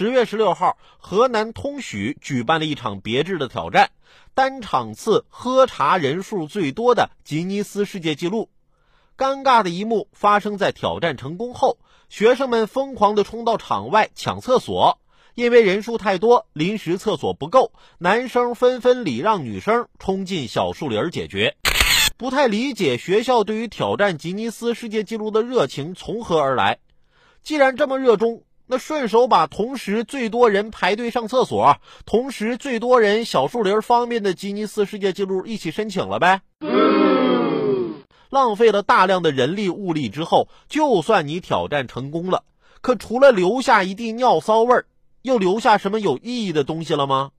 十月十六号，河南通许举办了一场别致的挑战，单场次喝茶人数最多的吉尼斯世界纪录。尴尬的一幕发生在挑战成功后，学生们疯狂地冲到场外抢厕所，因为人数太多，临时厕所不够，男生纷纷礼让女生冲进小树林解决。不太理解学校对于挑战吉尼斯世界纪录的热情从何而来。既然这么热衷，那顺手把同时最多人排队上厕所、同时最多人小树林方便的吉尼斯世界纪录一起申请了呗。浪费了大量的人力物力之后，就算你挑战成功了，可除了留下一地尿骚味儿，又留下什么有意义的东西了吗？